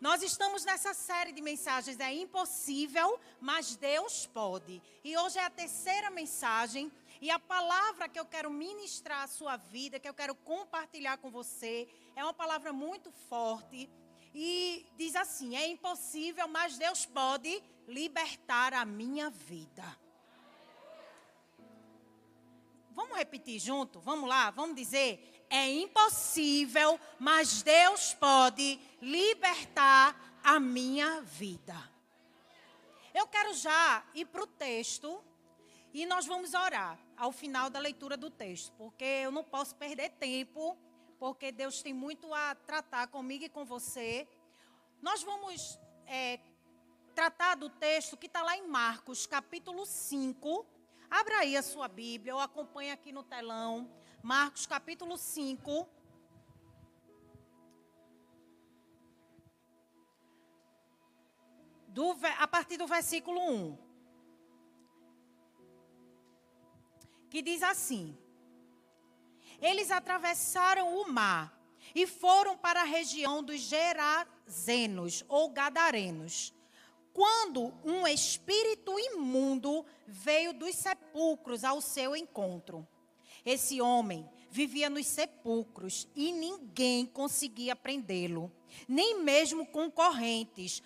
Nós estamos nessa série de mensagens É impossível, mas Deus pode. E hoje é a terceira mensagem. E a palavra que eu quero ministrar à sua vida, que eu quero compartilhar com você, é uma palavra muito forte. E diz assim: É impossível, mas Deus pode libertar a minha vida. Vamos repetir junto? Vamos lá? Vamos dizer: é impossível, mas Deus pode libertar a minha vida. Eu quero já ir para o texto e nós vamos orar ao final da leitura do texto, porque eu não posso perder tempo, porque Deus tem muito a tratar comigo e com você. Nós vamos é, tratar do texto que está lá em Marcos, capítulo 5. Abra aí a sua Bíblia, ou acompanhe aqui no telão. Marcos capítulo 5. Do, a partir do versículo 1. Que diz assim: Eles atravessaram o mar e foram para a região dos Gerazenos ou Gadarenos. Quando um espírito imundo veio dos sepulcros ao seu encontro esse homem vivia nos sepulcros e ninguém conseguia prendê-lo, nem mesmo com correntes,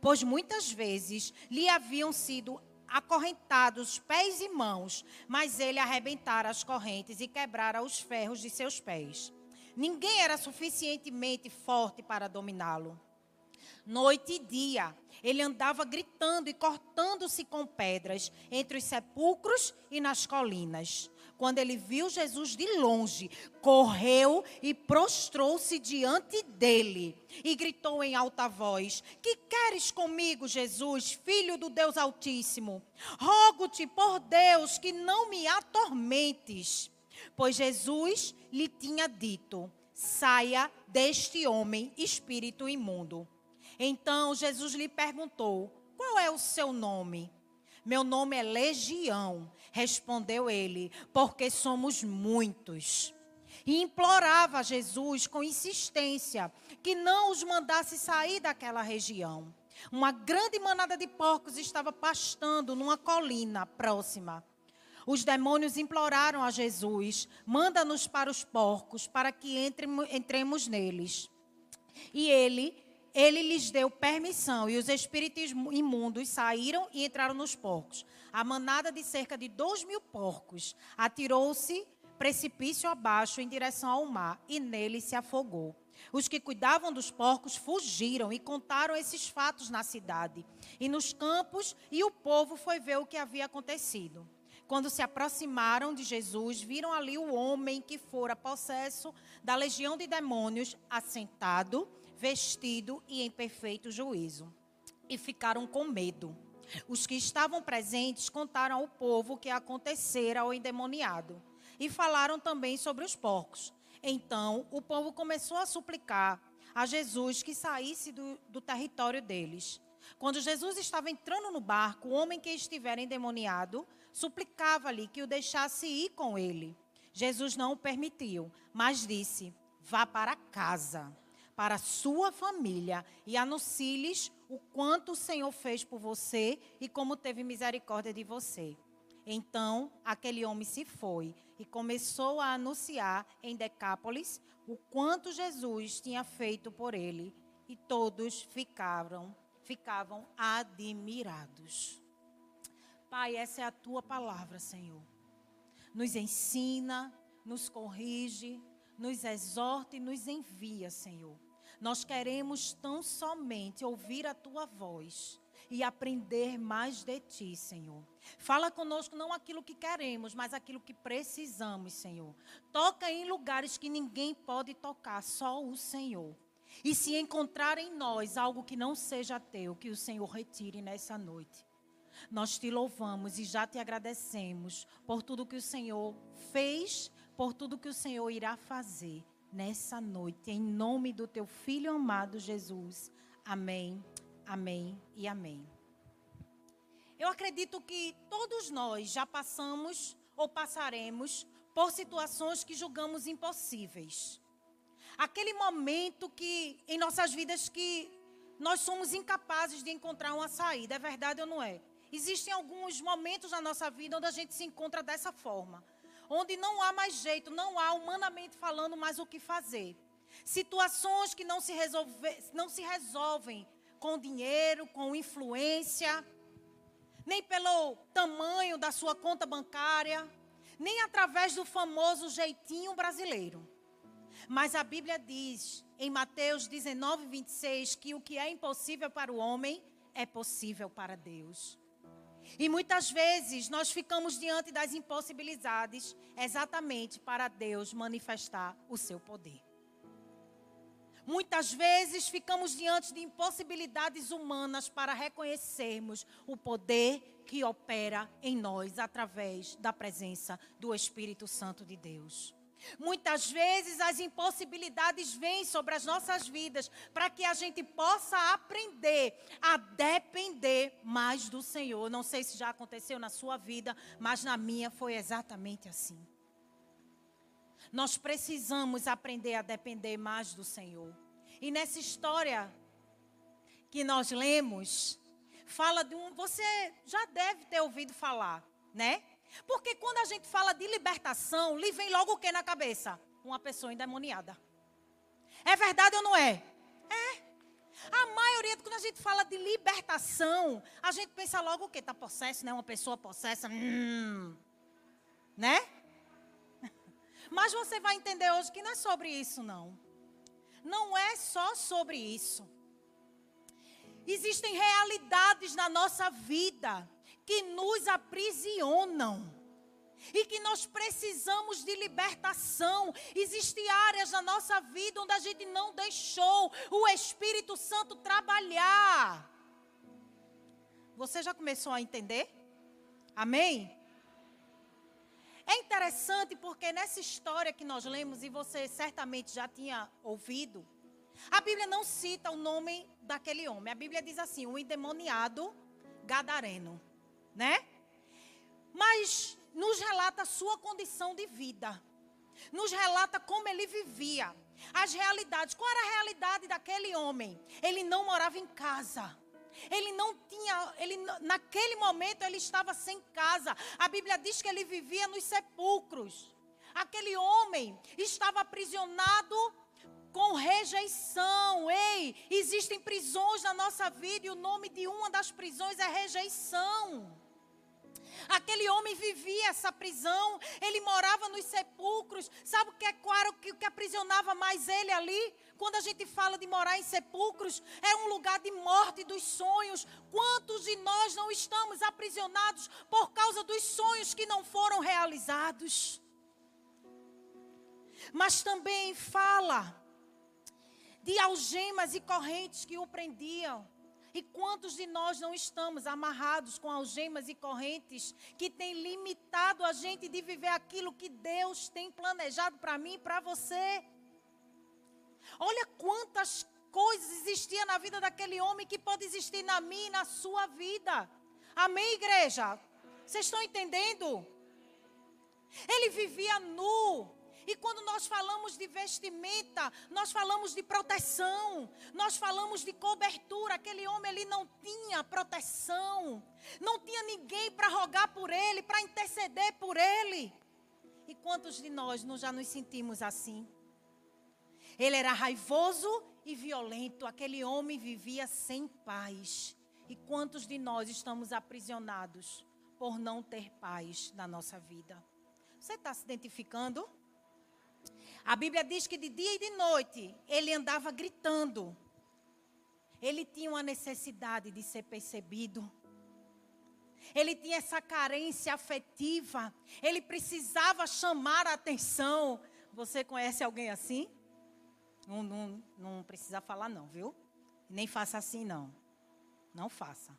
pois muitas vezes lhe haviam sido acorrentados pés e mãos, mas ele arrebentara as correntes e quebrara os ferros de seus pés. Ninguém era suficientemente forte para dominá-lo. Noite e dia, ele andava gritando e cortando-se com pedras entre os sepulcros e nas colinas quando ele viu Jesus de longe, correu e prostrou-se diante dele e gritou em alta voz: Que queres comigo, Jesus, filho do Deus Altíssimo? Rogo-te por Deus que não me atormentes. Pois Jesus lhe tinha dito: Saia deste homem, espírito imundo. Então Jesus lhe perguntou: Qual é o seu nome? Meu nome é Legião, respondeu ele, porque somos muitos. E implorava a Jesus com insistência que não os mandasse sair daquela região. Uma grande manada de porcos estava pastando numa colina próxima. Os demônios imploraram a Jesus: manda-nos para os porcos, para que entremos neles. E ele ele lhes deu permissão e os espíritos imundos saíram e entraram nos porcos. A manada de cerca de dois mil porcos atirou-se precipício abaixo em direção ao mar e nele se afogou. Os que cuidavam dos porcos fugiram e contaram esses fatos na cidade e nos campos, e o povo foi ver o que havia acontecido. Quando se aproximaram de Jesus, viram ali o homem que fora possesso da legião de demônios assentado vestido e em perfeito juízo. E ficaram com medo. Os que estavam presentes contaram ao povo o que acontecera ao endemoniado. E falaram também sobre os porcos. Então o povo começou a suplicar a Jesus que saísse do, do território deles. Quando Jesus estava entrando no barco, o homem que estivera endemoniado suplicava-lhe que o deixasse ir com ele. Jesus não o permitiu, mas disse: Vá para casa para a sua família e anuncie-lhes o quanto o Senhor fez por você e como teve misericórdia de você. Então, aquele homem se foi e começou a anunciar em Decápolis o quanto Jesus tinha feito por ele, e todos ficaram ficavam admirados. Pai, essa é a tua palavra, Senhor. Nos ensina, nos corrige, nos exorta e nos envia, Senhor nós queremos tão somente ouvir a tua voz e aprender mais de ti, Senhor. Fala conosco não aquilo que queremos, mas aquilo que precisamos, Senhor. Toca em lugares que ninguém pode tocar, só o Senhor. E se encontrar em nós algo que não seja teu, que o Senhor retire nessa noite. Nós te louvamos e já te agradecemos por tudo que o Senhor fez, por tudo que o Senhor irá fazer nessa noite, em nome do teu filho amado Jesus. Amém, amém e amém. Eu acredito que todos nós já passamos ou passaremos por situações que julgamos impossíveis. Aquele momento que em nossas vidas que nós somos incapazes de encontrar uma saída. É verdade ou não é? Existem alguns momentos na nossa vida onde a gente se encontra dessa forma. Onde não há mais jeito, não há humanamente falando mais o que fazer. Situações que não se, resolve, não se resolvem com dinheiro, com influência, nem pelo tamanho da sua conta bancária, nem através do famoso jeitinho brasileiro. Mas a Bíblia diz em Mateus 19, 26 que o que é impossível para o homem é possível para Deus. E muitas vezes nós ficamos diante das impossibilidades exatamente para Deus manifestar o seu poder. Muitas vezes ficamos diante de impossibilidades humanas para reconhecermos o poder que opera em nós através da presença do Espírito Santo de Deus. Muitas vezes as impossibilidades vêm sobre as nossas vidas para que a gente possa aprender a depender mais do Senhor. Não sei se já aconteceu na sua vida, mas na minha foi exatamente assim. Nós precisamos aprender a depender mais do Senhor. E nessa história que nós lemos, fala de um. Você já deve ter ouvido falar, né? Porque quando a gente fala de libertação, lhe vem logo o que na cabeça? Uma pessoa endemoniada. É verdade ou não é? É. A maioria, quando a gente fala de libertação, a gente pensa logo o quê? Está possesso, né? Uma pessoa possessa. Hum, né? Mas você vai entender hoje que não é sobre isso, não. Não é só sobre isso. Existem realidades na nossa vida que nos aprisionam e que nós precisamos de libertação. Existem áreas na nossa vida onde a gente não deixou o Espírito Santo trabalhar. Você já começou a entender? Amém? É interessante porque nessa história que nós lemos, e você certamente já tinha ouvido, a Bíblia não cita o nome daquele homem. A Bíblia diz assim: o endemoniado gadareno, né? Mas nos relata a sua condição de vida. Nos relata como ele vivia. As realidades. Qual era a realidade daquele homem? Ele não morava em casa. Ele não tinha, ele naquele momento ele estava sem casa. A Bíblia diz que ele vivia nos sepulcros. Aquele homem estava aprisionado com rejeição. Ei, existem prisões na nossa vida e o nome de uma das prisões é rejeição. Aquele homem vivia essa prisão, ele morava nos sepulcros. Sabe o que é claro que que aprisionava mais ele ali? Quando a gente fala de morar em sepulcros, é um lugar de morte dos sonhos. Quantos de nós não estamos aprisionados por causa dos sonhos que não foram realizados? Mas também fala de algemas e correntes que o prendiam. E quantos de nós não estamos amarrados com algemas e correntes que têm limitado a gente de viver aquilo que Deus tem planejado para mim e para você? Olha quantas coisas existiam na vida daquele homem que pode existir na minha e na sua vida. Amém, igreja? Vocês estão entendendo? Ele vivia nu, e quando nós falamos de vestimenta, nós falamos de proteção, nós falamos de cobertura. Aquele homem ele não tinha proteção, não tinha ninguém para rogar por ele, para interceder por ele. E quantos de nós não já nos sentimos assim? Ele era raivoso e violento, aquele homem vivia sem paz. E quantos de nós estamos aprisionados por não ter paz na nossa vida? Você está se identificando? A Bíblia diz que de dia e de noite ele andava gritando. Ele tinha uma necessidade de ser percebido. Ele tinha essa carência afetiva. Ele precisava chamar a atenção. Você conhece alguém assim? Não, não, não precisa falar, não, viu? Nem faça assim, não. Não faça.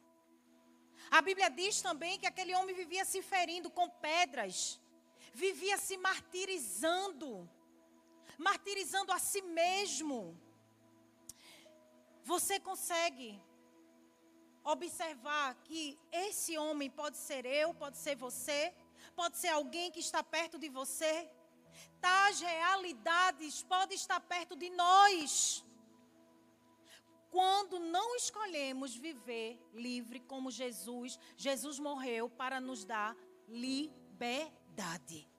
A Bíblia diz também que aquele homem vivia se ferindo com pedras, vivia se martirizando martirizando a si mesmo. Você consegue observar que esse homem pode ser eu, pode ser você, pode ser alguém que está perto de você. Tais realidades podem estar perto de nós. quando não escolhemos viver livre como Jesus, Jesus morreu para nos dar liberdade.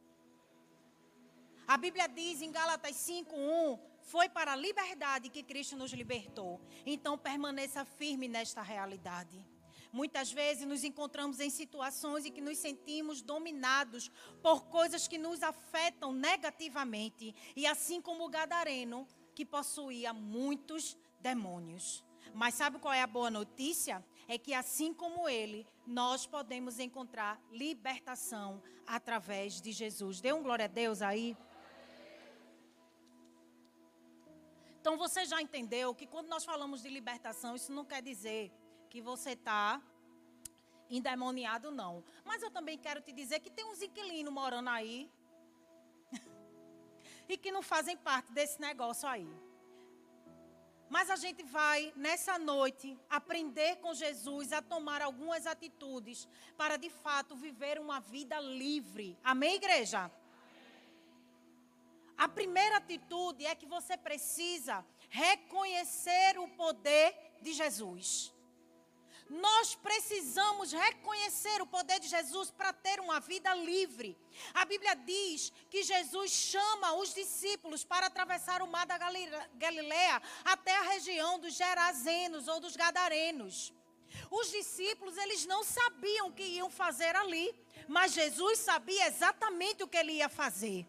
A Bíblia diz em Gálatas 5:1, foi para a liberdade que Cristo nos libertou. Então permaneça firme nesta realidade. Muitas vezes nos encontramos em situações em que nos sentimos dominados por coisas que nos afetam negativamente, e assim como o gadareno, que possuía muitos demônios. Mas sabe qual é a boa notícia? É que assim como ele, nós podemos encontrar libertação através de Jesus. Dê um glória a Deus aí. Então você já entendeu que quando nós falamos de libertação, isso não quer dizer que você está endemoniado, não. Mas eu também quero te dizer que tem uns inquilinos morando aí e que não fazem parte desse negócio aí. Mas a gente vai, nessa noite, aprender com Jesus a tomar algumas atitudes para, de fato, viver uma vida livre. Amém, igreja? A primeira atitude é que você precisa reconhecer o poder de Jesus. Nós precisamos reconhecer o poder de Jesus para ter uma vida livre. A Bíblia diz que Jesus chama os discípulos para atravessar o mar da Galileia até a região dos Gerazenos ou dos Gadarenos. Os discípulos, eles não sabiam o que iam fazer ali, mas Jesus sabia exatamente o que ele ia fazer.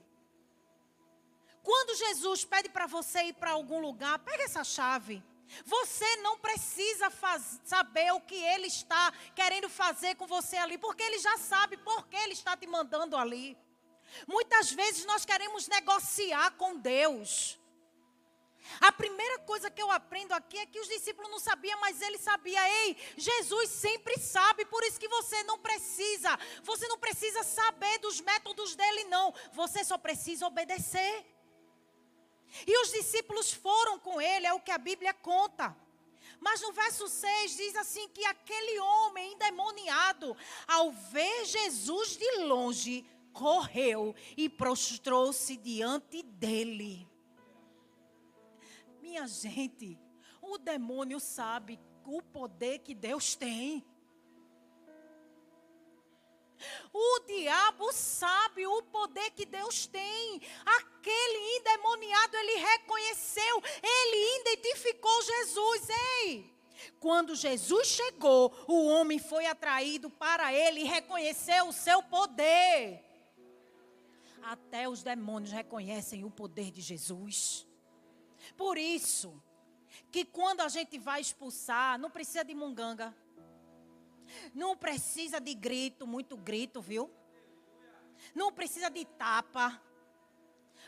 Quando Jesus pede para você ir para algum lugar, pega essa chave. Você não precisa faz, saber o que ele está querendo fazer com você ali, porque ele já sabe por que ele está te mandando ali. Muitas vezes nós queremos negociar com Deus. A primeira coisa que eu aprendo aqui é que os discípulos não sabiam, mas ele sabia. Ei, Jesus sempre sabe, por isso que você não precisa. Você não precisa saber dos métodos dele, não. Você só precisa obedecer. E os discípulos foram com ele, é o que a Bíblia conta. Mas no verso 6 diz assim: que aquele homem endemoniado, ao ver Jesus de longe, correu e prostrou-se diante dele. Minha gente, o demônio sabe o poder que Deus tem. Diabo sabe o poder que Deus tem. Aquele endemoniado, ele reconheceu, ele identificou Jesus. Ei! Quando Jesus chegou, o homem foi atraído para ele e reconheceu o seu poder. Até os demônios reconhecem o poder de Jesus. Por isso, que quando a gente vai expulsar, não precisa de munganga. Não precisa de grito, muito grito, viu? Não precisa de tapa.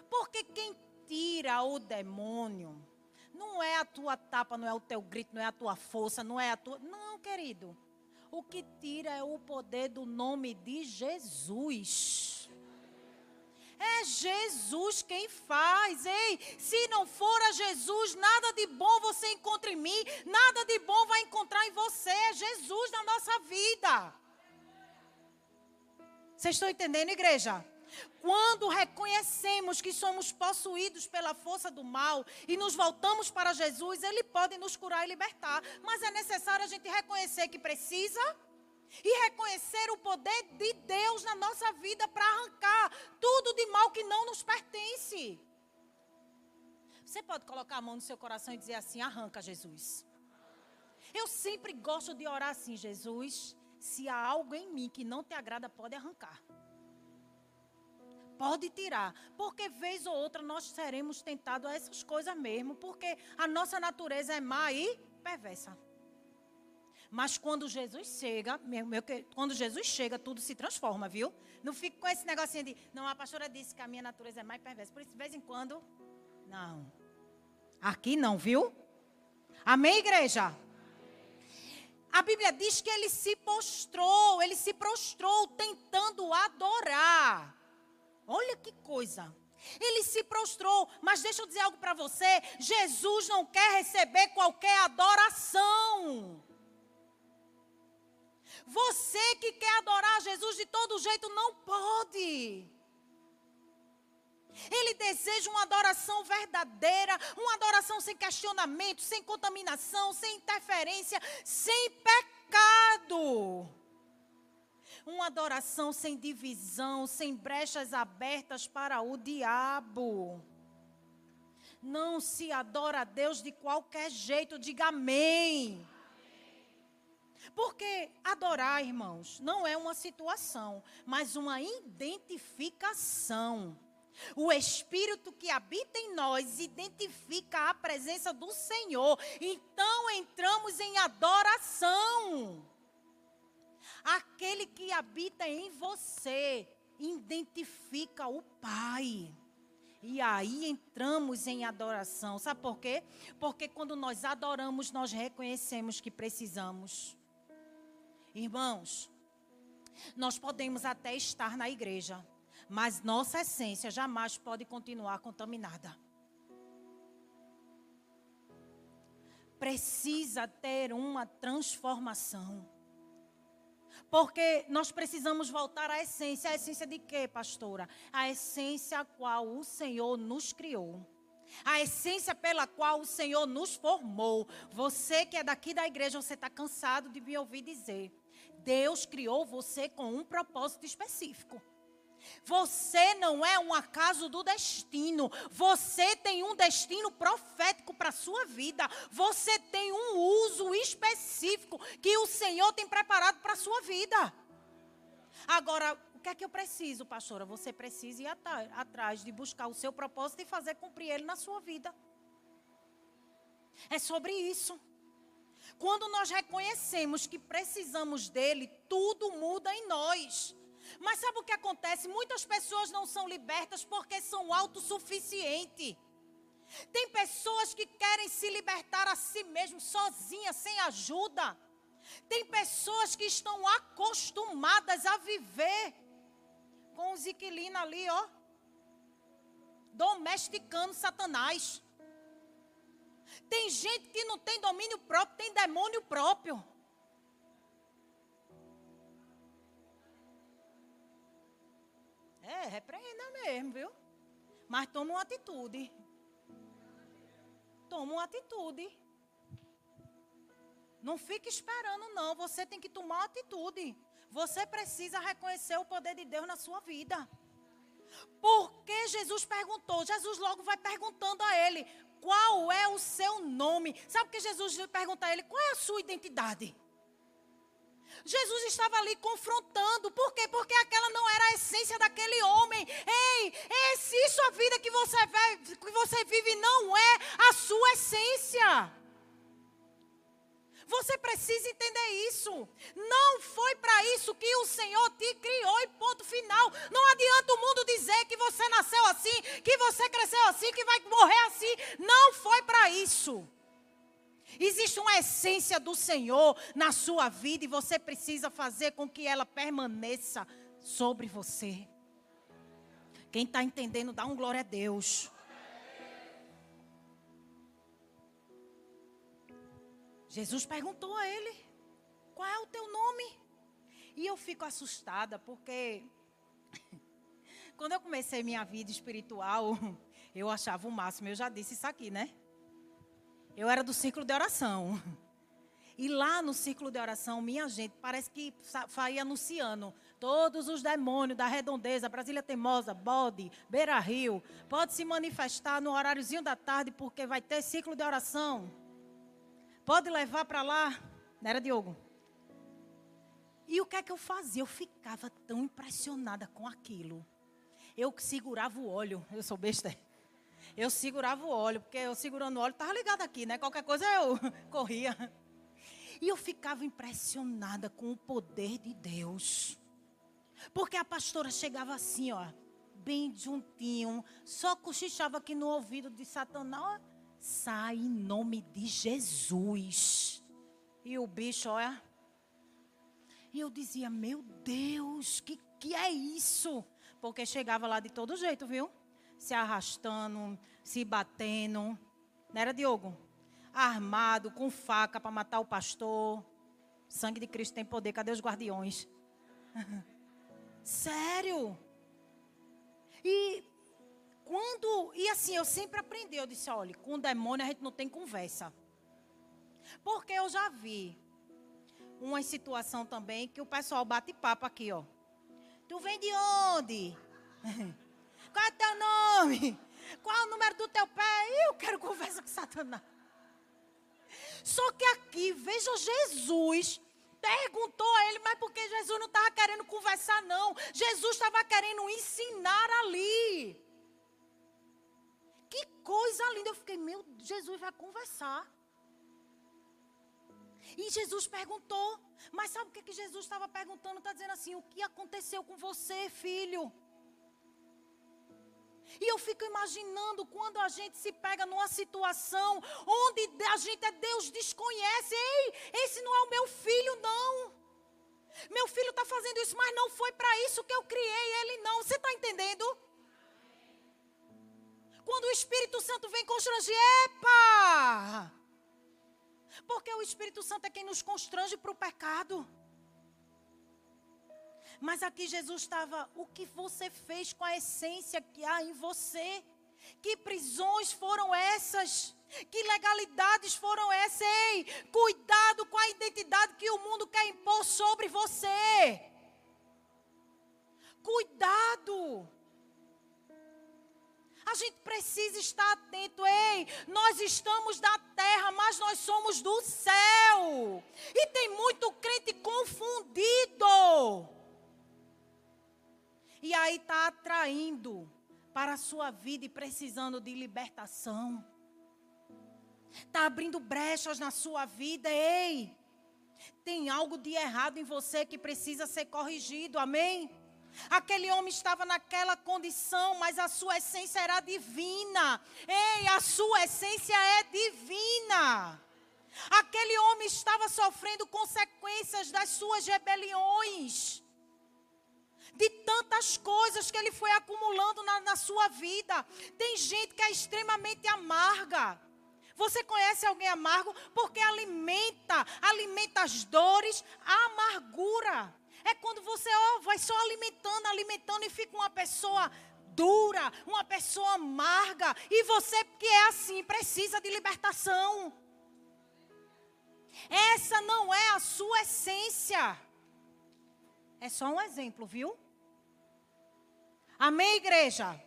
Porque quem tira o demônio não é a tua tapa, não é o teu grito, não é a tua força, não é a tua. Não, querido. O que tira é o poder do nome de Jesus. É Jesus quem faz. Ei, se não for a Jesus, nada de bom você encontra em mim, nada de bom vai encontrar em você. É Jesus na nossa vida. Vocês estão entendendo, igreja? Quando reconhecemos que somos possuídos pela força do mal e nos voltamos para Jesus, Ele pode nos curar e libertar. Mas é necessário a gente reconhecer que precisa e reconhecer o poder de Deus na nossa vida para arrancar tudo de mal que não nos pertence. Você pode colocar a mão no seu coração e dizer assim: arranca, Jesus. Eu sempre gosto de orar assim, Jesus. Se há algo em mim que não te agrada, pode arrancar. Pode tirar, porque vez ou outra nós seremos tentados a essas coisas mesmo, porque a nossa natureza é má e perversa. Mas quando Jesus chega, meu, meu, quando Jesus chega, tudo se transforma, viu? Não fique com esse negocinho de, não, a pastora disse que a minha natureza é mais perversa. Por isso, de vez em quando, não. Aqui não, viu? Amém, igreja? A Bíblia diz que ele se postrou, ele se prostrou tentando adorar. Olha que coisa. Ele se prostrou, mas deixa eu dizer algo para você: Jesus não quer receber qualquer adoração. Você que quer adorar Jesus de todo jeito, não pode. Ele deseja uma adoração verdadeira, uma adoração sem questionamento, sem contaminação, sem interferência, sem pecado. Uma adoração sem divisão, sem brechas abertas para o diabo. Não se adora a Deus de qualquer jeito, diga amém. Porque adorar, irmãos, não é uma situação, mas uma identificação. O Espírito que habita em nós identifica a presença do Senhor. Então entramos em adoração. Aquele que habita em você identifica o Pai. E aí entramos em adoração. Sabe por quê? Porque quando nós adoramos, nós reconhecemos que precisamos. Irmãos, nós podemos até estar na igreja, mas nossa essência jamais pode continuar contaminada. Precisa ter uma transformação. Porque nós precisamos voltar à essência. A essência de quê, pastora? A essência a qual o Senhor nos criou. A essência pela qual o Senhor nos formou. Você que é daqui da igreja, você está cansado de me ouvir dizer. Deus criou você com um propósito específico. Você não é um acaso do destino. Você tem um destino profético para a sua vida. Você tem um uso específico que o Senhor tem preparado para a sua vida. Agora, o que é que eu preciso, pastora? Você precisa ir atrás de buscar o seu propósito e fazer cumprir ele na sua vida. É sobre isso. Quando nós reconhecemos que precisamos dele, tudo muda em nós. Mas sabe o que acontece? Muitas pessoas não são libertas porque são autossuficientes. Tem pessoas que querem se libertar a si mesmas, sozinhas, sem ajuda. Tem pessoas que estão acostumadas a viver com os inquilinos ali, ó. Domesticando Satanás. Tem gente que não tem domínio próprio, tem demônio próprio. É, repreenda mesmo, viu? Mas toma uma atitude. Toma uma atitude. Não fique esperando, não. Você tem que tomar uma atitude. Você precisa reconhecer o poder de Deus na sua vida. Porque Jesus perguntou, Jesus logo vai perguntando a ele: qual é o seu nome? Sabe que Jesus pergunta a ele: qual é a sua identidade? Jesus estava ali confrontando. Por quê? Porque aquela não era a essência daquele homem. Ei, é se isso a vida que você, que você vive não é a sua essência. Você precisa entender isso. Não foi para isso que o Senhor te criou e ponto final. Não adianta o mundo dizer que você nasceu assim, que você cresceu assim, que vai morrer assim. Não foi para isso. Existe uma essência do Senhor na sua vida e você precisa fazer com que ela permaneça sobre você. Quem está entendendo, dá um glória a Deus. Jesus perguntou a ele: Qual é o teu nome? E eu fico assustada porque quando eu comecei minha vida espiritual, eu achava o máximo. Eu já disse isso aqui, né? Eu era do círculo de oração. E lá no círculo de oração, minha gente, parece que saía anunciando. Todos os demônios da redondeza, Brasília Teimosa, Bode, Beira Rio, pode se manifestar no horáriozinho da tarde, porque vai ter ciclo de oração. Pode levar para lá. Não era Diogo? E o que é que eu fazia? Eu ficava tão impressionada com aquilo. Eu segurava o olho. Eu sou besta eu segurava o óleo, porque eu segurando o óleo estava ligado aqui, né? Qualquer coisa eu corria. E eu ficava impressionada com o poder de Deus. Porque a pastora chegava assim, ó, bem juntinho, só cochichava aqui no ouvido de Satanás, sai em nome de Jesus. E o bicho, olha. E eu dizia, meu Deus, que que é isso? Porque chegava lá de todo jeito, viu? se arrastando, se batendo. Não era, Diogo? Armado, com faca para matar o pastor. Sangue de Cristo tem poder. Cadê os guardiões? Sério? E quando. E assim, eu sempre aprendi. Eu disse: olha, com demônio a gente não tem conversa. Porque eu já vi uma situação também que o pessoal bate papo aqui, ó. Tu vem de onde? Qual é teu nome? Qual é o número do teu pé? Eu quero conversa com Satanás. Só que aqui, veja Jesus perguntou a ele, mas porque Jesus não estava querendo conversar, não. Jesus estava querendo ensinar ali. Coisa linda. Eu fiquei, meu, Jesus vai conversar. E Jesus perguntou. Mas sabe o que, que Jesus estava perguntando? Está dizendo assim: o que aconteceu com você, filho? E eu fico imaginando quando a gente se pega numa situação onde a gente é Deus desconhece. Ei, esse não é o meu filho, não. Meu filho está fazendo isso, mas não foi para isso que eu criei ele, não. Você está entendendo? Quando o Espírito Santo vem constranger, epa! Porque o Espírito Santo é quem nos constrange para o pecado. Mas aqui Jesus estava, o que você fez com a essência que há em você? Que prisões foram essas? Que legalidades foram essas? Ei, cuidado com a identidade que o mundo quer impor sobre você. Cuidado. A gente precisa estar atento. Ei, nós estamos da terra, mas nós somos do céu. E tem muito crente confundido. E aí está atraindo para a sua vida e precisando de libertação. Está abrindo brechas na sua vida. Ei, tem algo de errado em você que precisa ser corrigido. Amém? Aquele homem estava naquela condição, mas a sua essência era divina. Ei, a sua essência é divina. Aquele homem estava sofrendo consequências das suas rebeliões de tantas coisas que ele foi acumulando na, na sua vida. Tem gente que é extremamente amarga. Você conhece alguém amargo? Porque alimenta, alimenta as dores, a amargura. É quando você ó, vai só alimentando, alimentando e fica uma pessoa dura, uma pessoa amarga. E você que é assim, precisa de libertação. Essa não é a sua essência. É só um exemplo, viu? Amém, igreja?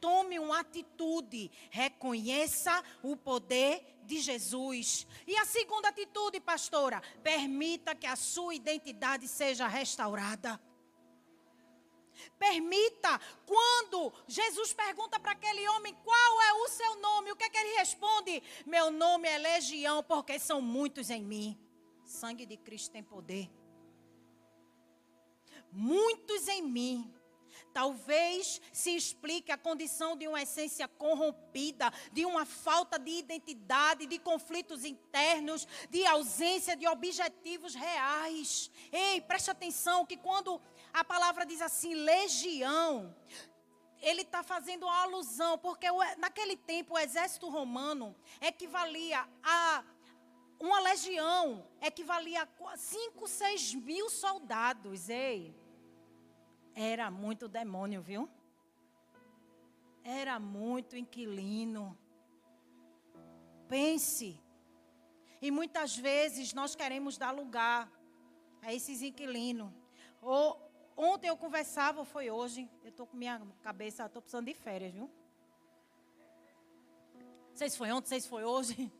Tome uma atitude, reconheça o poder de Jesus. E a segunda atitude, pastora, permita que a sua identidade seja restaurada. Permita, quando Jesus pergunta para aquele homem qual é o seu nome, o que é que ele responde? Meu nome é Legião, porque são muitos em mim. Sangue de Cristo tem poder. Muitos em mim. Talvez se explique a condição de uma essência corrompida, de uma falta de identidade, de conflitos internos, de ausência de objetivos reais. Ei, preste atenção que quando a palavra diz assim, legião, ele está fazendo uma alusão, porque naquele tempo o exército romano equivalia a uma legião, equivalia a 5, 6 mil soldados. Ei. Era muito demônio, viu? Era muito inquilino. Pense. E muitas vezes nós queremos dar lugar a esses inquilinos. Ou, ontem eu conversava, ou foi hoje, eu estou com minha cabeça, estou precisando de férias, viu? Não sei se foi ontem, não sei se foi hoje.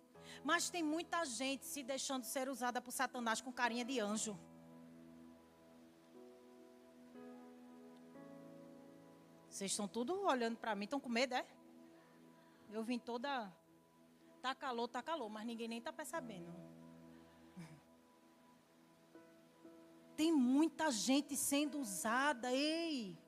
Mas tem muita gente se deixando ser usada por Satanás com carinha de anjo. Vocês estão tudo olhando para mim, estão com medo, é? Eu vim toda. Tá calor, tá calor, mas ninguém nem tá percebendo. Tem muita gente sendo usada, ei.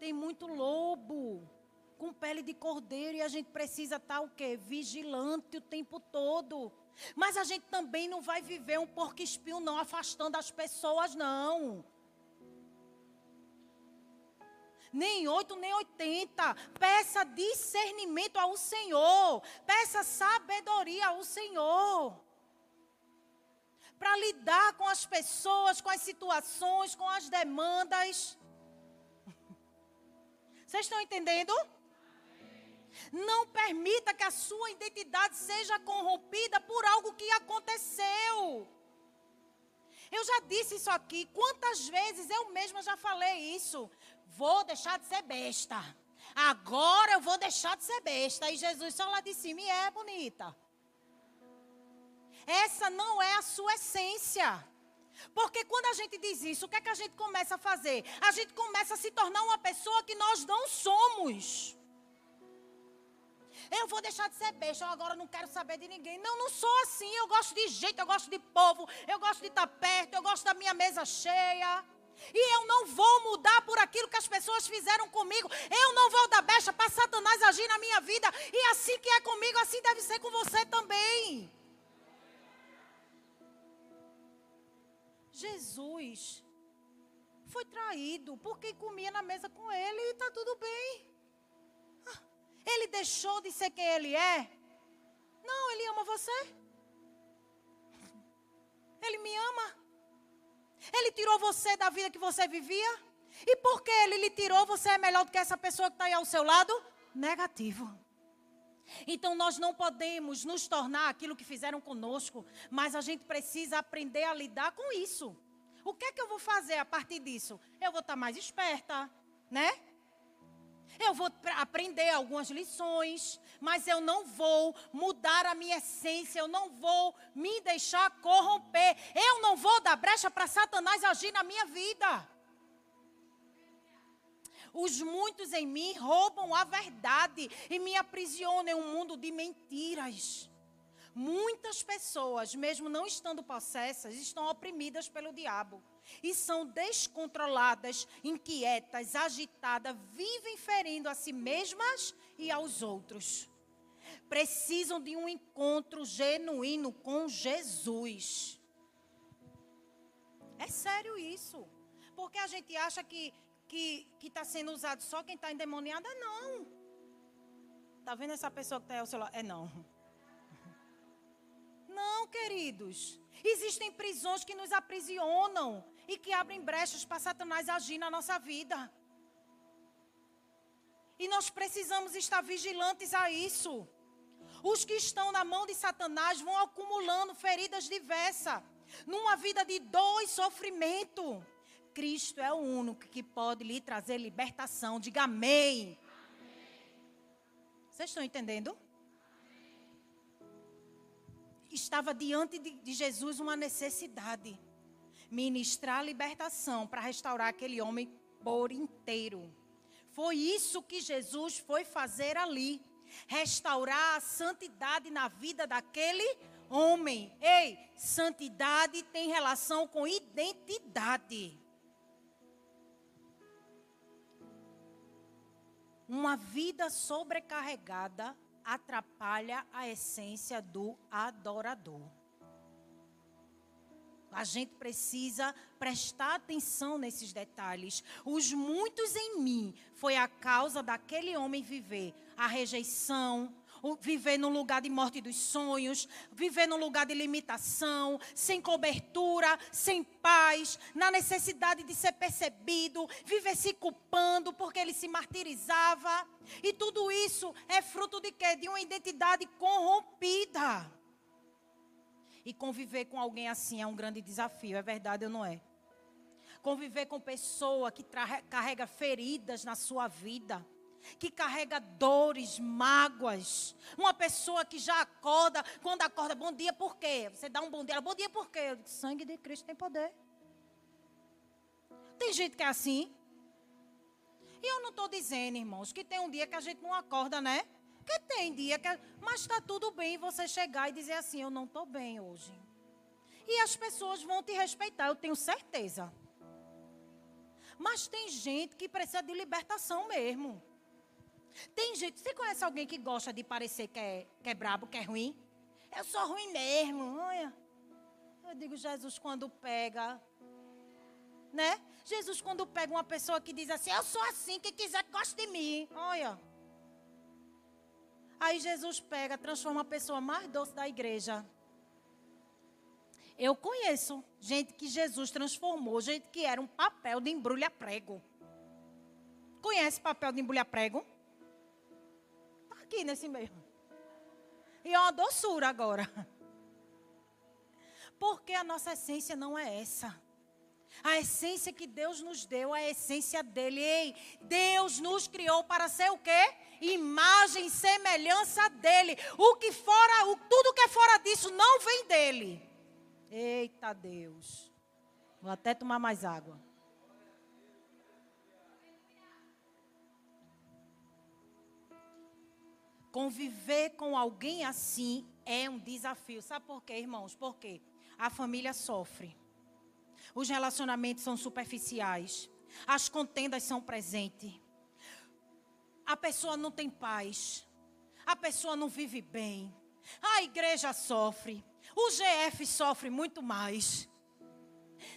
Tem muito lobo com pele de cordeiro e a gente precisa estar tá, o quê? Vigilante o tempo todo. Mas a gente também não vai viver um porco espinho não afastando as pessoas não nem oito, nem oitenta. Peça discernimento ao Senhor. Peça sabedoria ao Senhor. Para lidar com as pessoas, com as situações, com as demandas. Vocês estão entendendo? Não permita que a sua identidade seja corrompida por algo que aconteceu. Eu já disse isso aqui. Quantas vezes eu mesma já falei isso? Vou deixar de ser besta. Agora eu vou deixar de ser besta. E Jesus só lá de cima e é bonita. Essa não é a sua essência. Porque quando a gente diz isso, o que é que a gente começa a fazer? A gente começa a se tornar uma pessoa que nós não somos. Eu vou deixar de ser besta, eu agora não quero saber de ninguém. Não, não sou assim. Eu gosto de jeito, eu gosto de povo, eu gosto de estar perto, eu gosto da minha mesa cheia. E eu não vou mudar por aquilo que as pessoas fizeram comigo. Eu não vou dar brecha para Satanás agir na minha vida. E assim que é comigo, assim deve ser com você também. Jesus foi traído porque comia na mesa com ele e está tudo bem. Ah, ele deixou de ser quem ele é? Não, ele ama você. Ele me ama. Ele tirou você da vida que você vivia? E porque ele lhe tirou, você é melhor do que essa pessoa que está aí ao seu lado? Negativo. Então nós não podemos nos tornar aquilo que fizeram conosco, mas a gente precisa aprender a lidar com isso. O que é que eu vou fazer a partir disso? Eu vou estar mais esperta, né? Eu vou aprender algumas lições, mas eu não vou mudar a minha essência, eu não vou me deixar corromper, eu não vou dar brecha para Satanás agir na minha vida. Os muitos em mim roubam a verdade e me aprisionam em um mundo de mentiras. Muitas pessoas, mesmo não estando possessas, estão oprimidas pelo diabo e são descontroladas, inquietas, agitadas, vivem ferindo a si mesmas e aos outros. Precisam de um encontro genuíno com Jesus. É sério isso. Porque a gente acha que que está sendo usado só quem está endemoniada? Não. Está vendo essa pessoa que está ao seu lado? É não. Não, queridos. Existem prisões que nos aprisionam e que abrem brechas para Satanás agir na nossa vida. E nós precisamos estar vigilantes a isso. Os que estão na mão de Satanás vão acumulando feridas diversas, numa vida de dor e sofrimento. Cristo é o único que pode lhe trazer libertação. Diga amém. Vocês estão entendendo? Estava diante de, de Jesus uma necessidade ministrar libertação para restaurar aquele homem por inteiro. Foi isso que Jesus foi fazer ali. Restaurar a santidade na vida daquele homem. Ei, santidade tem relação com identidade. Uma vida sobrecarregada atrapalha a essência do adorador. A gente precisa prestar atenção nesses detalhes. Os muitos em mim foi a causa daquele homem viver a rejeição, viver num lugar de morte dos sonhos, viver num lugar de limitação, sem cobertura, sem paz, na necessidade de ser percebido, viver se culpando porque ele se martirizava. E tudo isso é fruto de quê? De uma identidade corrompida. E conviver com alguém assim é um grande desafio, é verdade ou não é? Conviver com pessoa que carrega feridas na sua vida, que carrega dores, mágoas. Uma pessoa que já acorda, quando acorda, bom dia por quê? Você dá um bom dia, bom dia por quê? O sangue de Cristo tem poder. Tem gente que é assim. E eu não estou dizendo, irmãos, que tem um dia que a gente não acorda, né? Porque tem dia que. Mas está tudo bem você chegar e dizer assim: eu não estou bem hoje. E as pessoas vão te respeitar, eu tenho certeza. Mas tem gente que precisa de libertação mesmo. Tem gente. Você conhece alguém que gosta de parecer que é, que é brabo, que é ruim? Eu sou ruim mesmo. Olha. Eu digo, Jesus, quando pega. Né? Jesus, quando pega uma pessoa que diz assim, eu sou assim, quem quiser gosta de mim. Olha. Aí Jesus pega, transforma a pessoa mais doce da igreja. Eu conheço gente que Jesus transformou, gente que era um papel de embrulha prego. Conhece papel de embrulha prego? Tá Aqui nesse meio. E é uma doçura agora. Porque a nossa essência não é essa. A essência que Deus nos deu, a essência dele. Ei, Deus nos criou para ser o quê? Imagem semelhança dele. O que fora, o, tudo que é fora disso não vem dele. Eita Deus. Vou até tomar mais água. Conviver com alguém assim é um desafio. Sabe por quê, irmãos? Porque a família sofre. Os relacionamentos são superficiais. As contendas são presentes. A pessoa não tem paz. A pessoa não vive bem. A igreja sofre. O GF sofre muito mais.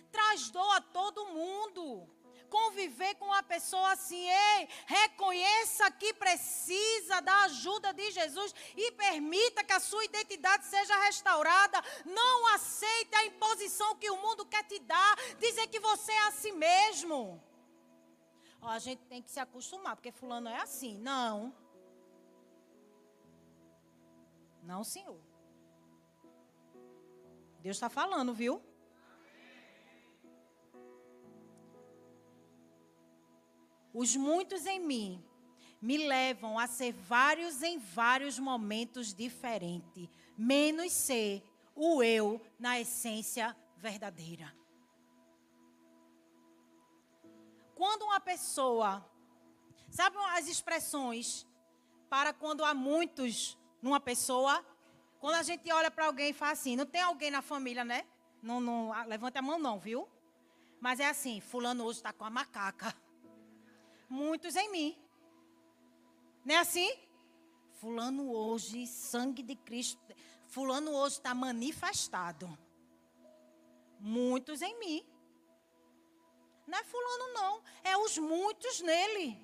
Traz dor a todo mundo. Conviver com uma pessoa assim, ei, reconheça que precisa da ajuda de Jesus e permita que a sua identidade seja restaurada. Não aceite a imposição que o mundo quer te dar, dizer que você é assim mesmo. Ó, a gente tem que se acostumar, porque fulano é assim. Não. Não, senhor. Deus está falando, viu? Os muitos em mim me levam a ser vários em vários momentos diferentes, menos ser o eu na essência verdadeira. Quando uma pessoa, sabe as expressões para quando há muitos numa pessoa? Quando a gente olha para alguém e fala assim, não tem alguém na família, né? Não, não, levante a mão não, viu? Mas é assim, fulano hoje está com a macaca. Muitos em mim. Não é assim? Fulano hoje, sangue de Cristo. Fulano hoje está manifestado. Muitos em mim. Não é fulano não, é os muitos nele.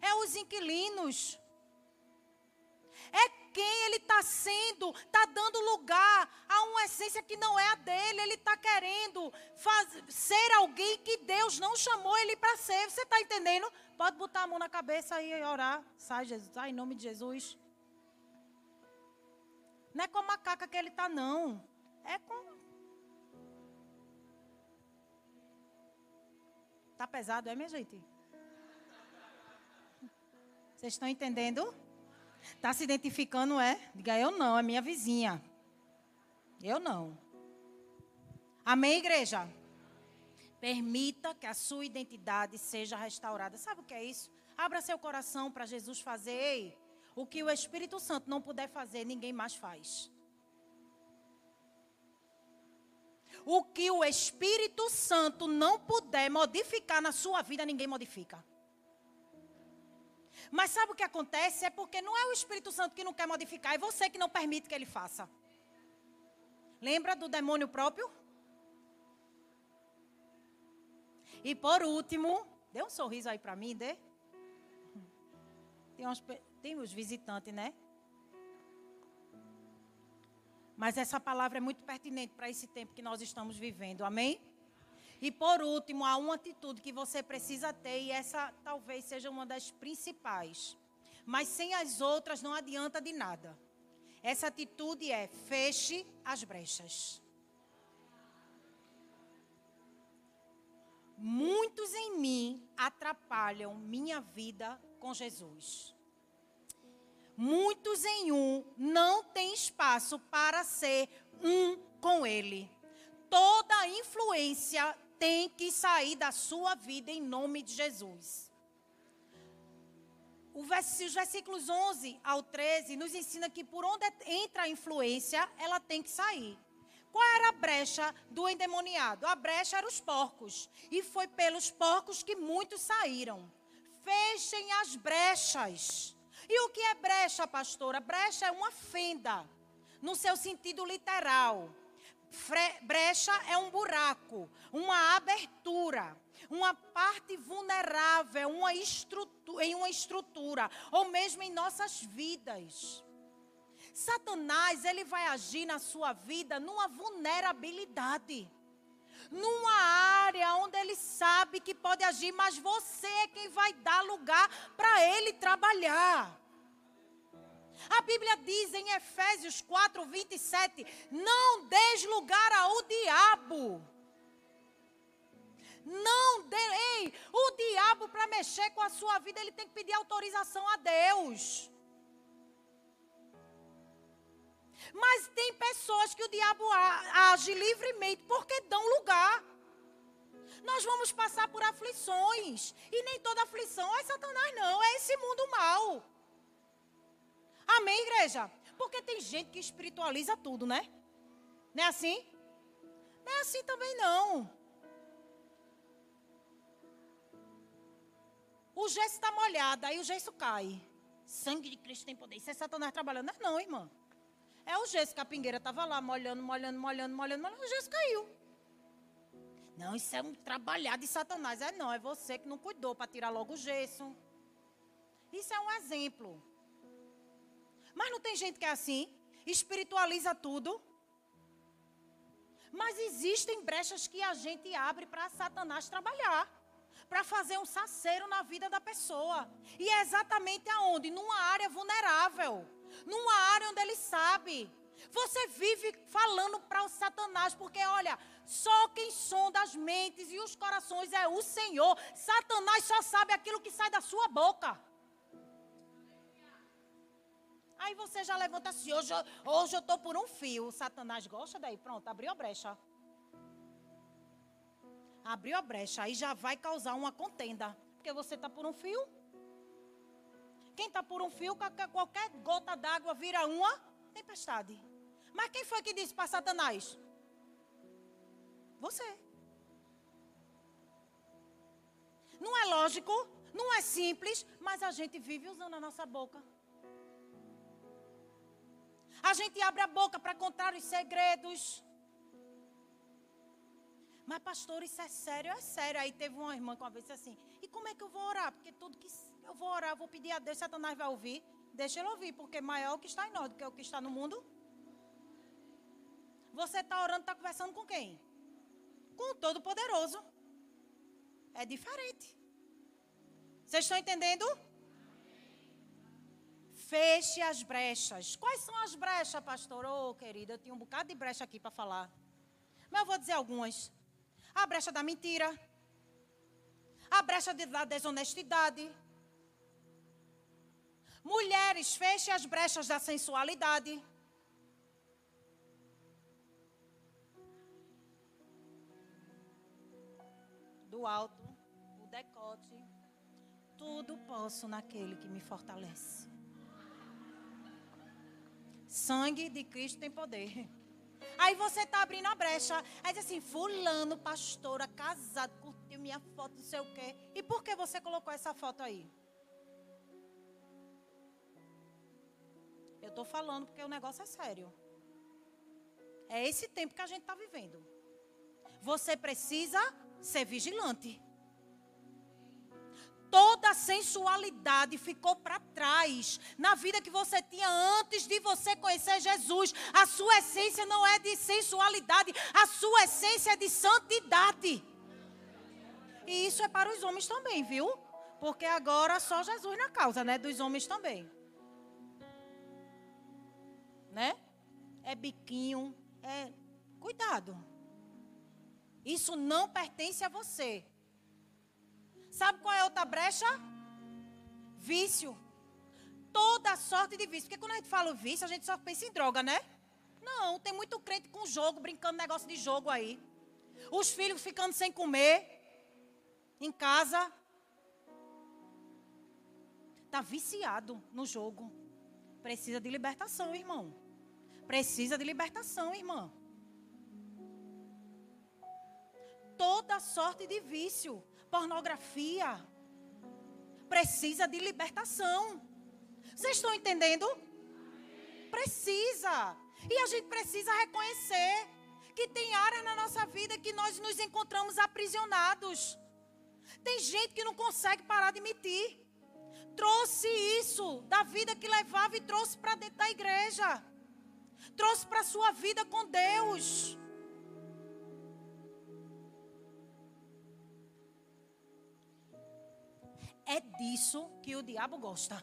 É os inquilinos. É quem ele está sendo, está dando lugar a uma essência que não é a dele. Ele está querendo ser alguém que Deus não chamou ele para ser. Você está entendendo? Pode botar a mão na cabeça e orar. Sai, Jesus. Sai, em nome de Jesus. Não é com a macaca que ele está, não. É com. Tá pesado, é, minha gente? Vocês estão entendendo? Está se identificando, é? Diga, eu não, é minha vizinha. Eu não. Amém, igreja? Permita que a sua identidade seja restaurada. Sabe o que é isso? Abra seu coração para Jesus fazer. O que o Espírito Santo não puder fazer, ninguém mais faz. O que o Espírito Santo não puder modificar na sua vida, ninguém modifica. Mas sabe o que acontece? É porque não é o Espírito Santo que não quer modificar, é você que não permite que ele faça. Lembra do demônio próprio? E por último, dê um sorriso aí para mim, dê. Tem, uns, tem os visitantes, né? Mas essa palavra é muito pertinente para esse tempo que nós estamos vivendo, amém? E por último, há uma atitude que você precisa ter, e essa talvez seja uma das principais. Mas sem as outras não adianta de nada. Essa atitude é feche as brechas. Muitos em mim atrapalham minha vida com Jesus. Muitos em um não têm espaço para ser um com Ele. Toda influência tem que sair da sua vida em nome de Jesus. Vers os versículos 11 ao 13 nos ensina que por onde entra a influência, ela tem que sair. Qual era a brecha do endemoniado? A brecha eram os porcos. E foi pelos porcos que muitos saíram. Fechem as brechas. E o que é brecha, pastora? Brecha é uma fenda, no seu sentido literal. Brecha é um buraco, uma abertura, uma parte vulnerável uma em uma estrutura, ou mesmo em nossas vidas. Satanás, ele vai agir na sua vida numa vulnerabilidade. Numa área onde ele sabe que pode agir, mas você é quem vai dar lugar para ele trabalhar. A Bíblia diz em Efésios 4, 27: não des lugar ao diabo. Não dê. Ei, o diabo, para mexer com a sua vida, ele tem que pedir autorização a Deus. Mas tem pessoas que o diabo age livremente porque dão lugar. Nós vamos passar por aflições. E nem toda aflição é Satanás, não. É esse mundo mal. Amém, igreja? Porque tem gente que espiritualiza tudo, né? Não é assim? Não é assim também, não. O gesso está molhado, aí o gesso cai. Sangue de Cristo tem poder. Isso é Satanás trabalhando. Não, é não irmã. É o gesso que a pingueira estava lá, molhando, molhando, molhando, molhando, molhando. O gesso caiu. Não, isso é um trabalhar de Satanás. É não, é você que não cuidou para tirar logo o gesso. Isso é um exemplo. Mas não tem gente que é assim, espiritualiza tudo. Mas existem brechas que a gente abre para Satanás trabalhar, para fazer um saceiro na vida da pessoa. E é exatamente aonde? Numa área vulnerável, numa área onde ele sabe. Você vive falando para o Satanás, porque olha, só quem sonda as mentes e os corações é o Senhor. Satanás só sabe aquilo que sai da sua boca. Aí você já levanta assim, hoje, hoje eu estou por um fio. Satanás gosta daí, pronto, abriu a brecha. Abriu a brecha, aí já vai causar uma contenda. Porque você está por um fio. Quem está por um fio, qualquer gota d'água vira uma tempestade. Mas quem foi que disse para Satanás? Você. Não é lógico, não é simples, mas a gente vive usando a nossa boca. A gente abre a boca para contar os segredos. Mas, pastor, isso é sério? É sério. Aí teve uma irmã que uma vez disse assim: E como é que eu vou orar? Porque tudo que eu vou orar, eu vou pedir a Deus, Satanás vai ouvir. Deixa ele ouvir, porque maior é o que está em nós do que o que está no mundo. Você está orando, está conversando com quem? Com o Todo-Poderoso. É diferente. Vocês estão entendendo? Feche as brechas. Quais são as brechas, pastor? Ô, oh, querida, eu tinha um bocado de brecha aqui para falar. Mas eu vou dizer algumas. A brecha da mentira. A brecha da desonestidade. Mulheres, feche as brechas da sensualidade. Do alto, o decote. Tudo posso naquele que me fortalece. Sangue de Cristo tem poder. Aí você está abrindo a brecha. Aí diz assim, fulano, pastora, casado, curtiu minha foto, não sei o quê. E por que você colocou essa foto aí? Eu estou falando porque o negócio é sério. É esse tempo que a gente está vivendo. Você precisa ser vigilante toda sensualidade ficou para trás na vida que você tinha antes de você conhecer Jesus. A sua essência não é de sensualidade, a sua essência é de santidade. E isso é para os homens também, viu? Porque agora só Jesus na causa, né? Dos homens também. Né? É biquinho, é. Cuidado. Isso não pertence a você. Sabe qual é outra brecha? Vício. Toda sorte de vício. Porque quando a gente fala vício, a gente só pensa em droga, né? Não, tem muito crente com jogo, brincando negócio de jogo aí. Os filhos ficando sem comer em casa. Está viciado no jogo. Precisa de libertação, irmão. Precisa de libertação, irmã. Toda sorte de vício pornografia. Precisa de libertação. Vocês estão entendendo? Precisa. E a gente precisa reconhecer que tem áreas na nossa vida que nós nos encontramos aprisionados. Tem gente que não consegue parar de mentir. Trouxe isso da vida que levava e trouxe para dentro da igreja. Trouxe para a sua vida com Deus. É disso que o diabo gosta.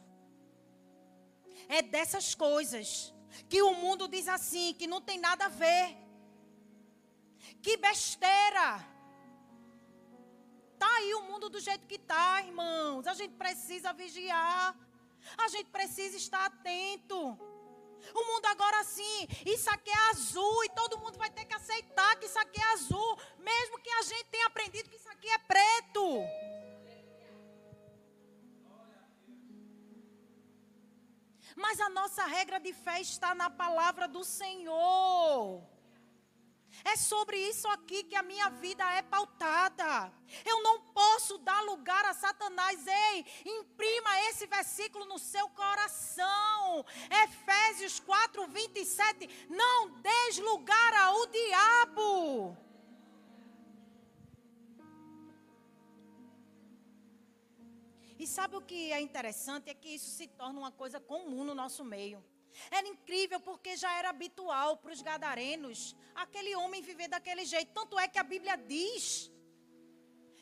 É dessas coisas que o mundo diz assim, que não tem nada a ver. Que besteira. Tá aí o mundo do jeito que tá, irmãos. A gente precisa vigiar. A gente precisa estar atento. O mundo agora sim, isso aqui é azul e todo mundo vai ter que aceitar que isso aqui é azul, mesmo que a gente tenha aprendido que isso aqui é preto. Mas a nossa regra de fé está na palavra do Senhor. É sobre isso aqui que a minha vida é pautada. Eu não posso dar lugar a Satanás. Ei, imprima esse versículo no seu coração. Efésios 4, 27. Não des lugar ao diabo. E sabe o que é interessante? É que isso se torna uma coisa comum no nosso meio. Era incrível porque já era habitual para os gadarenos aquele homem viver daquele jeito. Tanto é que a Bíblia diz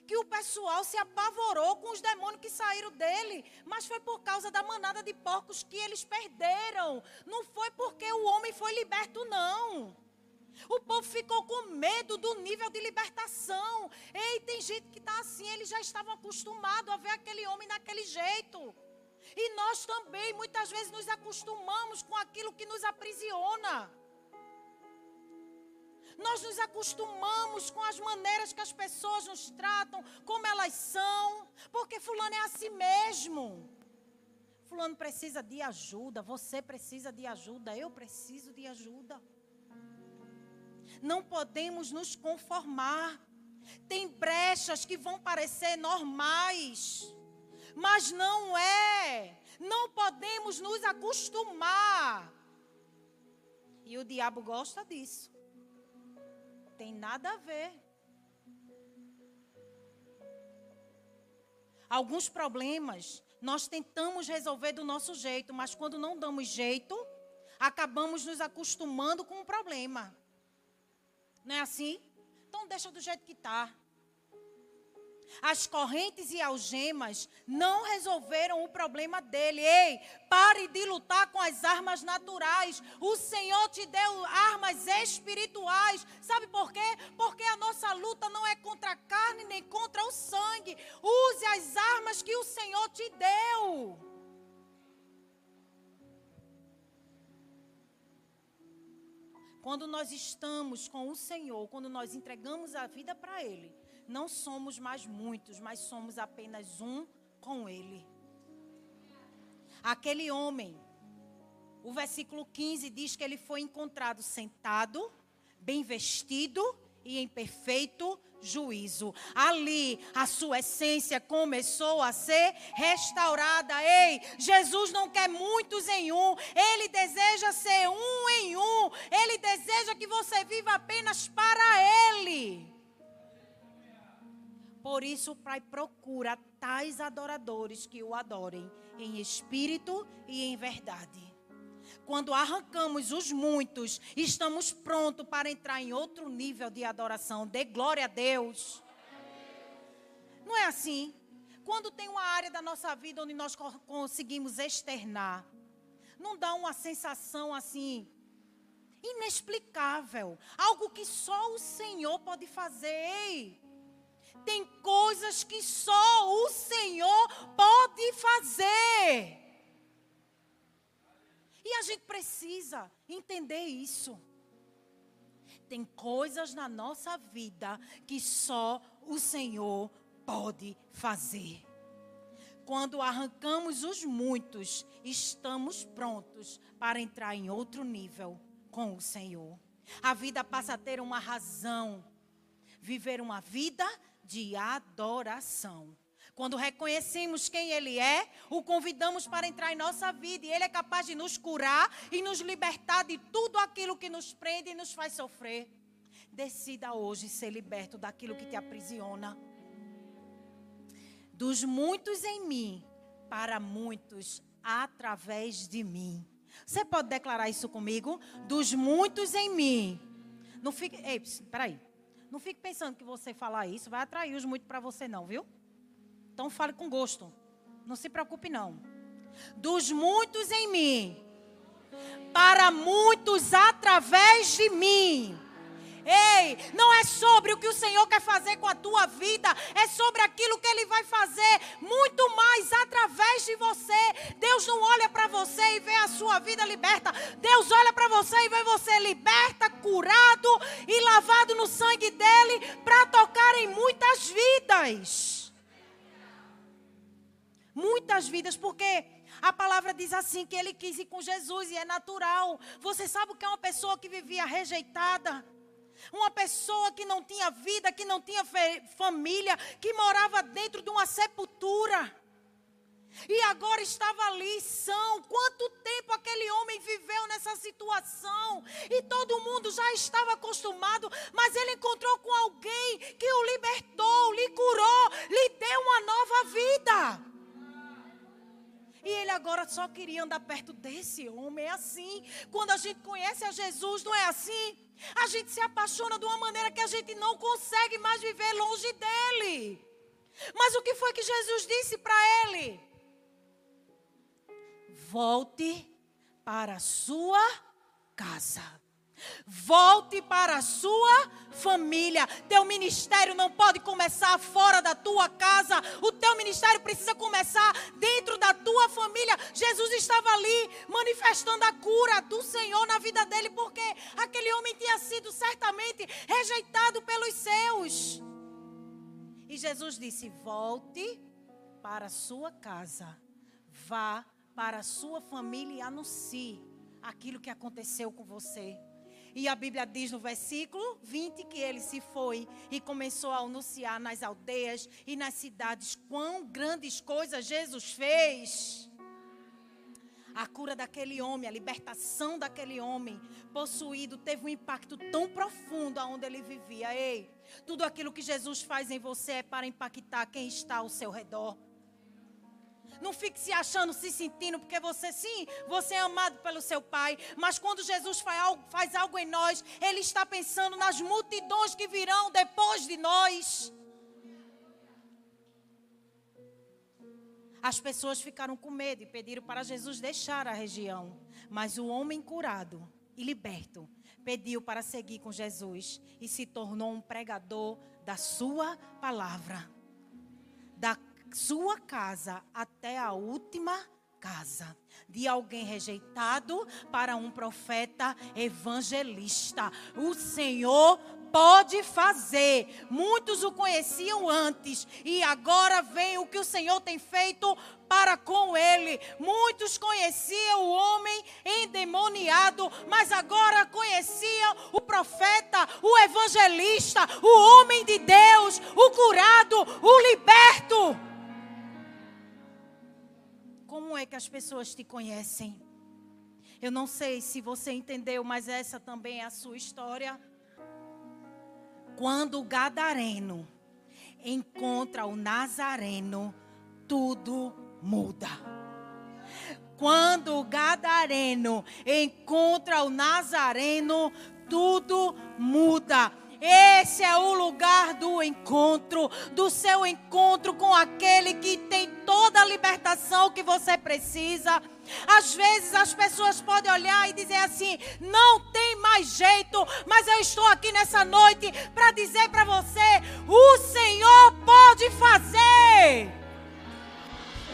que o pessoal se apavorou com os demônios que saíram dele, mas foi por causa da manada de porcos que eles perderam. Não foi porque o homem foi liberto, não. O povo ficou com medo do nível de libertação. Ei, tem gente que está assim, eles já estavam acostumados a ver aquele homem daquele jeito. E nós também, muitas vezes, nos acostumamos com aquilo que nos aprisiona. Nós nos acostumamos com as maneiras que as pessoas nos tratam, como elas são, porque Fulano é assim mesmo. Fulano precisa de ajuda, você precisa de ajuda, eu preciso de ajuda. Não podemos nos conformar. Tem brechas que vão parecer normais mas não é. Não podemos nos acostumar. E o diabo gosta disso. Tem nada a ver. Alguns problemas nós tentamos resolver do nosso jeito, mas quando não damos jeito, acabamos nos acostumando com o problema. Não é assim? Então deixa do jeito que está. As correntes e algemas não resolveram o problema dele. Ei, pare de lutar com as armas naturais. O Senhor te deu armas espirituais. Sabe por quê? Porque a nossa luta não é contra a carne nem contra o sangue. Use as armas que o Senhor te deu. Quando nós estamos com o Senhor, quando nós entregamos a vida para Ele, não somos mais muitos, mas somos apenas um com Ele. Aquele homem, o versículo 15 diz que ele foi encontrado sentado, bem vestido e em perfeito juízo. Ali a sua essência começou a ser restaurada. Ei, Jesus não quer muitos em um, ele deseja ser um em um. Ele deseja que você viva apenas para ele. Por isso, o Pai procura tais adoradores que o adorem em espírito e em verdade. Quando arrancamos os muitos, estamos prontos para entrar em outro nível de adoração. Dê glória a Deus. Não é assim? Quando tem uma área da nossa vida onde nós conseguimos externar, não dá uma sensação assim inexplicável, algo que só o Senhor pode fazer. Ei, tem coisas que só o Senhor pode fazer. E a gente precisa entender isso. Tem coisas na nossa vida que só o Senhor pode fazer. Quando arrancamos os muitos, estamos prontos para entrar em outro nível com o Senhor. A vida passa a ter uma razão. Viver uma vida de adoração. Quando reconhecemos quem Ele é, o convidamos para entrar em nossa vida e Ele é capaz de nos curar e nos libertar de tudo aquilo que nos prende e nos faz sofrer. Decida hoje ser liberto daquilo que te aprisiona. Dos muitos em mim, para muitos através de mim. Você pode declarar isso comigo? Dos muitos em mim. Não fique. Ei, peraí. Não fique pensando que você falar isso vai atrair os muito para você, não, viu? Então fale com gosto. Não se preocupe, não. dos muitos em mim, para muitos através de mim. Ei, não é sobre o que o Senhor quer fazer com a tua vida, é sobre aquilo que Ele vai fazer muito mais através de você. Deus não olha para você e vê a sua vida liberta. Deus olha para você e vê você liberta, curado e lavado no sangue dele para tocar em muitas vidas. Muitas vidas, porque a palavra diz assim que ele quis ir com Jesus e é natural. Você sabe o que é uma pessoa que vivia rejeitada? Uma pessoa que não tinha vida, que não tinha família, que morava dentro de uma sepultura. E agora estava ali são. Quanto tempo aquele homem viveu nessa situação? E todo mundo já estava acostumado, mas ele encontrou com alguém que o libertou, lhe curou, lhe deu uma nova vida. E ele agora só queria andar perto desse homem. É assim. Quando a gente conhece a Jesus, não é assim? A gente se apaixona de uma maneira que a gente não consegue mais viver longe dele. Mas o que foi que Jesus disse para ele? Volte para a sua casa. Volte para a sua família. Teu ministério não pode começar fora da tua casa. O teu ministério precisa começar dentro da tua família. Jesus estava ali manifestando a cura do Senhor na vida dele, porque aquele homem tinha sido certamente rejeitado pelos seus. E Jesus disse: Volte para a sua casa. Vá para a sua família e anuncie aquilo que aconteceu com você. E a Bíblia diz no versículo 20 que ele se foi e começou a anunciar nas aldeias e nas cidades quão grandes coisas Jesus fez. A cura daquele homem, a libertação daquele homem possuído teve um impacto tão profundo aonde ele vivia. Ei, tudo aquilo que Jesus faz em você é para impactar quem está ao seu redor. Não fique se achando, se sentindo, porque você sim, você é amado pelo seu Pai. Mas quando Jesus faz algo, faz algo em nós, Ele está pensando nas multidões que virão depois de nós. As pessoas ficaram com medo e pediram para Jesus deixar a região. Mas o homem curado e liberto pediu para seguir com Jesus e se tornou um pregador da sua palavra, da sua casa até a última casa. De alguém rejeitado para um profeta evangelista. O Senhor pode fazer. Muitos o conheciam antes e agora vem o que o Senhor tem feito para com ele. Muitos conheciam o homem endemoniado, mas agora conheciam o profeta, o evangelista, o homem de Deus, o curado, o liberto. Como é que as pessoas te conhecem? Eu não sei se você entendeu, mas essa também é a sua história. Quando o gadareno encontra o nazareno, tudo muda. Quando o gadareno encontra o nazareno, tudo muda. Esse é o lugar do encontro, do seu encontro com aquele que tem toda a libertação que você precisa. Às vezes as pessoas podem olhar e dizer assim: não tem mais jeito, mas eu estou aqui nessa noite para dizer para você: o Senhor pode fazer.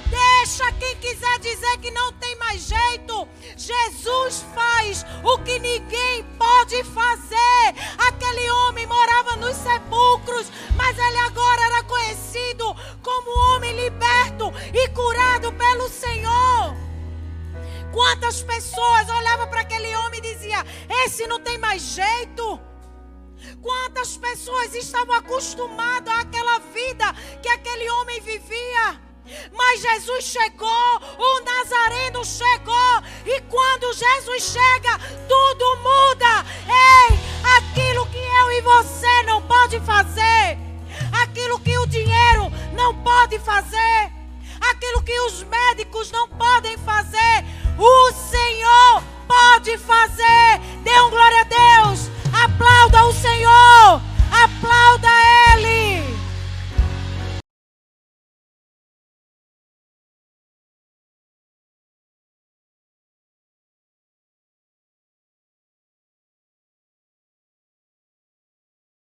Deixa quem quiser dizer que não tem mais jeito. Jesus faz o que ninguém pode fazer. Aquele homem morava nos sepulcros, mas ele agora era conhecido como homem liberto e curado pelo Senhor. Quantas pessoas olhavam para aquele homem e diziam: Esse não tem mais jeito. Quantas pessoas estavam acostumadas àquela vida que aquele homem vivia. Mas Jesus chegou, o Nazareno chegou, e quando Jesus chega, tudo muda. Ei, aquilo que eu e você não pode fazer, aquilo que o dinheiro não pode fazer, aquilo que os médicos não podem fazer, o Senhor pode fazer. Dê um glória a Deus, aplauda o Senhor, aplauda Ele.